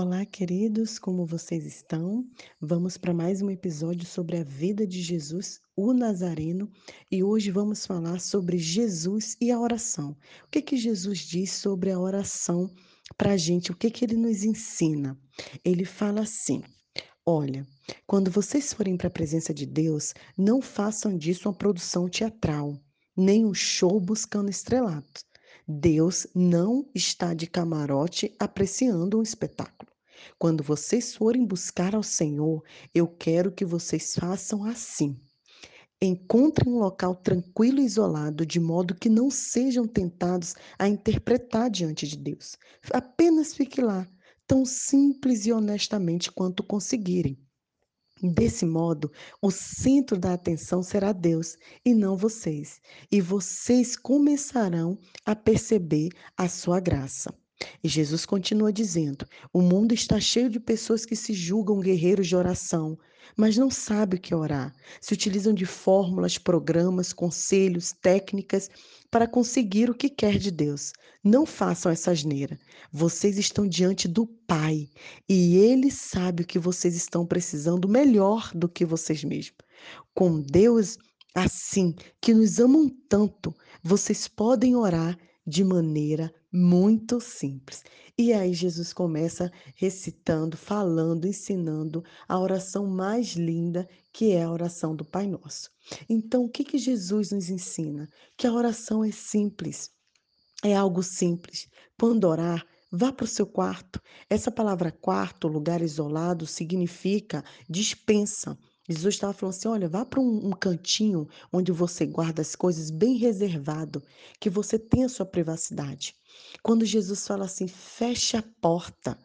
Olá, queridos, como vocês estão? Vamos para mais um episódio sobre a vida de Jesus, o Nazareno, e hoje vamos falar sobre Jesus e a oração. O que que Jesus diz sobre a oração para a gente? O que que ele nos ensina? Ele fala assim: Olha, quando vocês forem para a presença de Deus, não façam disso uma produção teatral, nem um show buscando estrelato. Deus não está de camarote apreciando um espetáculo. Quando vocês forem buscar ao Senhor, eu quero que vocês façam assim. Encontrem um local tranquilo e isolado, de modo que não sejam tentados a interpretar diante de Deus. Apenas fique lá, tão simples e honestamente quanto conseguirem. Desse modo, o centro da atenção será Deus e não vocês, e vocês começarão a perceber a sua graça. E Jesus continua dizendo: o mundo está cheio de pessoas que se julgam guerreiros de oração, mas não sabem o que orar. Se utilizam de fórmulas, programas, conselhos, técnicas para conseguir o que quer de Deus. Não façam essa asneira. Vocês estão diante do Pai e Ele sabe o que vocês estão precisando melhor do que vocês mesmos. Com Deus assim, que nos amam tanto, vocês podem orar de maneira muito simples. E aí Jesus começa recitando, falando, ensinando a oração mais linda, que é a oração do Pai Nosso. Então, o que que Jesus nos ensina? Que a oração é simples. É algo simples. Quando orar, vá para o seu quarto. Essa palavra quarto, lugar isolado, significa dispensa. Jesus estava falando assim: olha, vá para um, um, cantinho onde você guarda as coisas bem reservado, que você tenha a sua privacidade. Quando Jesus fala assim, feche a porta.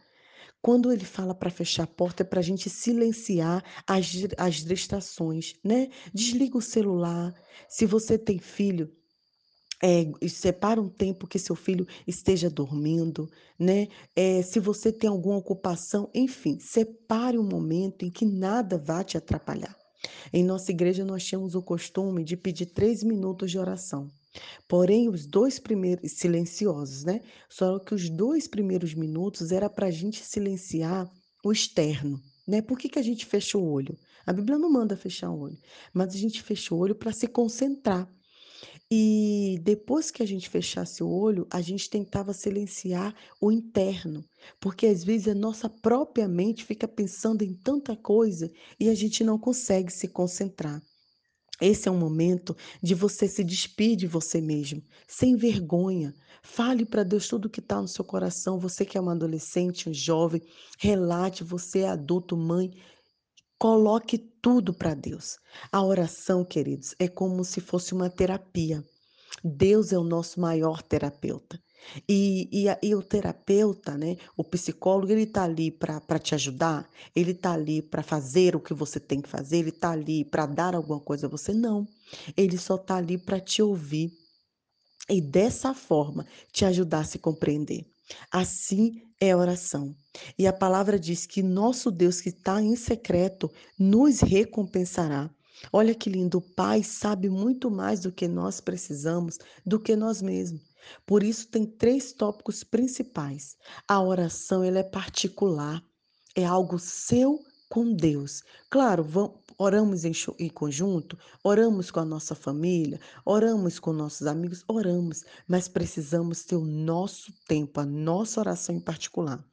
Quando ele fala para fechar a porta, é para a gente silenciar as, as distrações, né? Desliga o celular. Se você tem filho, é, separa um tempo que seu filho esteja dormindo, né? É, se você tem alguma ocupação, enfim, separe um momento em que nada vá te atrapalhar. Em nossa igreja, nós tínhamos o costume de pedir três minutos de oração. Porém, os dois primeiros, silenciosos, né? Só que os dois primeiros minutos era para a gente silenciar o externo, né? Por que, que a gente fecha o olho? A Bíblia não manda fechar o olho, mas a gente fecha o olho para se concentrar. E depois que a gente fechasse o olho, a gente tentava silenciar o interno, porque às vezes a nossa própria mente fica pensando em tanta coisa e a gente não consegue se concentrar. Esse é um momento de você se despedir de você mesmo, sem vergonha. Fale para Deus tudo o que está no seu coração. Você que é um adolescente, um jovem, relate, você é adulto, mãe. Coloque tudo para Deus. A oração, queridos, é como se fosse uma terapia. Deus é o nosso maior terapeuta. E, e, e, o terapeuta, né, o psicólogo, ele está ali para te ajudar, ele está ali para fazer o que você tem que fazer, ele está ali para dar alguma coisa a você. Não, ele só está ali para te ouvir e dessa forma te ajudar a se compreender. Assim é a oração. E a palavra diz que nosso Deus que está em secreto nos recompensará. Olha que lindo, o Pai sabe muito mais do que nós precisamos, do que nós mesmos. Por isso tem três tópicos principais. A oração ela é particular, é algo seu com Deus. Claro, vamos, oramos em, em, conjunto, oramos com a nossa família, oramos com nossos amigos, oramos, mas precisamos ter o nosso tempo, a nossa oração em particular.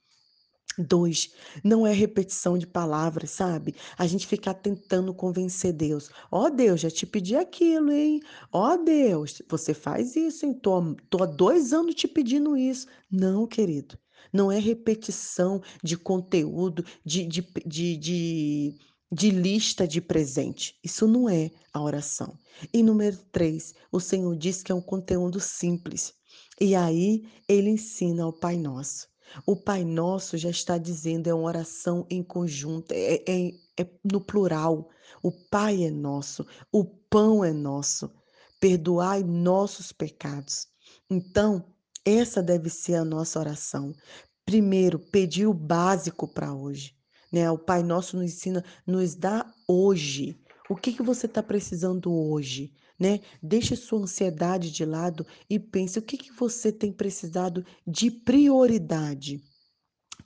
Dois, não é repetição de palavras, sabe? A gente ficar tentando convencer Deus. Ó oh, Deus, já te pedi aquilo, hein? Ó oh, Deus, você faz isso, hein? Tô, tô há dois anos te pedindo isso. Não, querido. Não é repetição de conteúdo, de, de, de, de, de lista de presente. Isso não é a oração. E número três, o Senhor diz que é um conteúdo simples. E aí ele ensina ao Pai Nosso. O Pai Nosso já está dizendo, é uma oração em conjunto, é, é, é no plural. O Pai é nosso, o pão é nosso. Perdoai nossos pecados. Então, essa deve ser a nossa oração. Primeiro, pedir o básico para hoje. Né? O Pai Nosso nos ensina, nos dá hoje. O que, que você está precisando hoje? né? Deixe sua ansiedade de lado e pense o que, que você tem precisado de prioridade.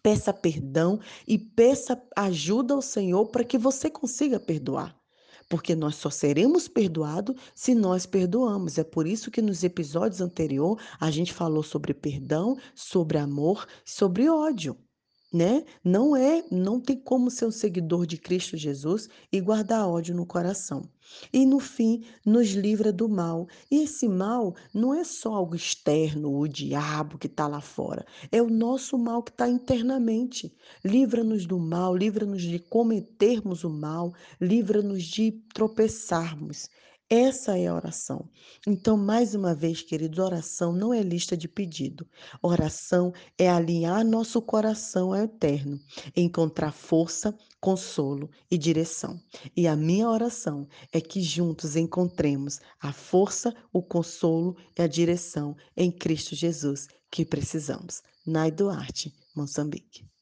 Peça perdão e peça ajuda ao Senhor para que você consiga perdoar. Porque nós só seremos perdoados se nós perdoamos. É por isso que nos episódios anteriores a gente falou sobre perdão, sobre amor, sobre ódio né? Não é, não tem como ser um seguidor de Cristo Jesus e guardar ódio no coração. E no fim, nos livra do mal. E esse mal não é só algo externo, o diabo que está lá fora. É o nosso mal que está internamente. Livra-nos do mal, livra-nos de cometermos o mal, livra-nos de tropeçarmos. Essa é a oração. Então, mais uma vez, queridos, oração não é lista de pedido. Oração é alinhar nosso coração ao eterno, encontrar força, consolo e direção. E a minha oração é que juntos encontremos a força, o consolo e a direção em Cristo Jesus que precisamos. Nai Duarte, Moçambique.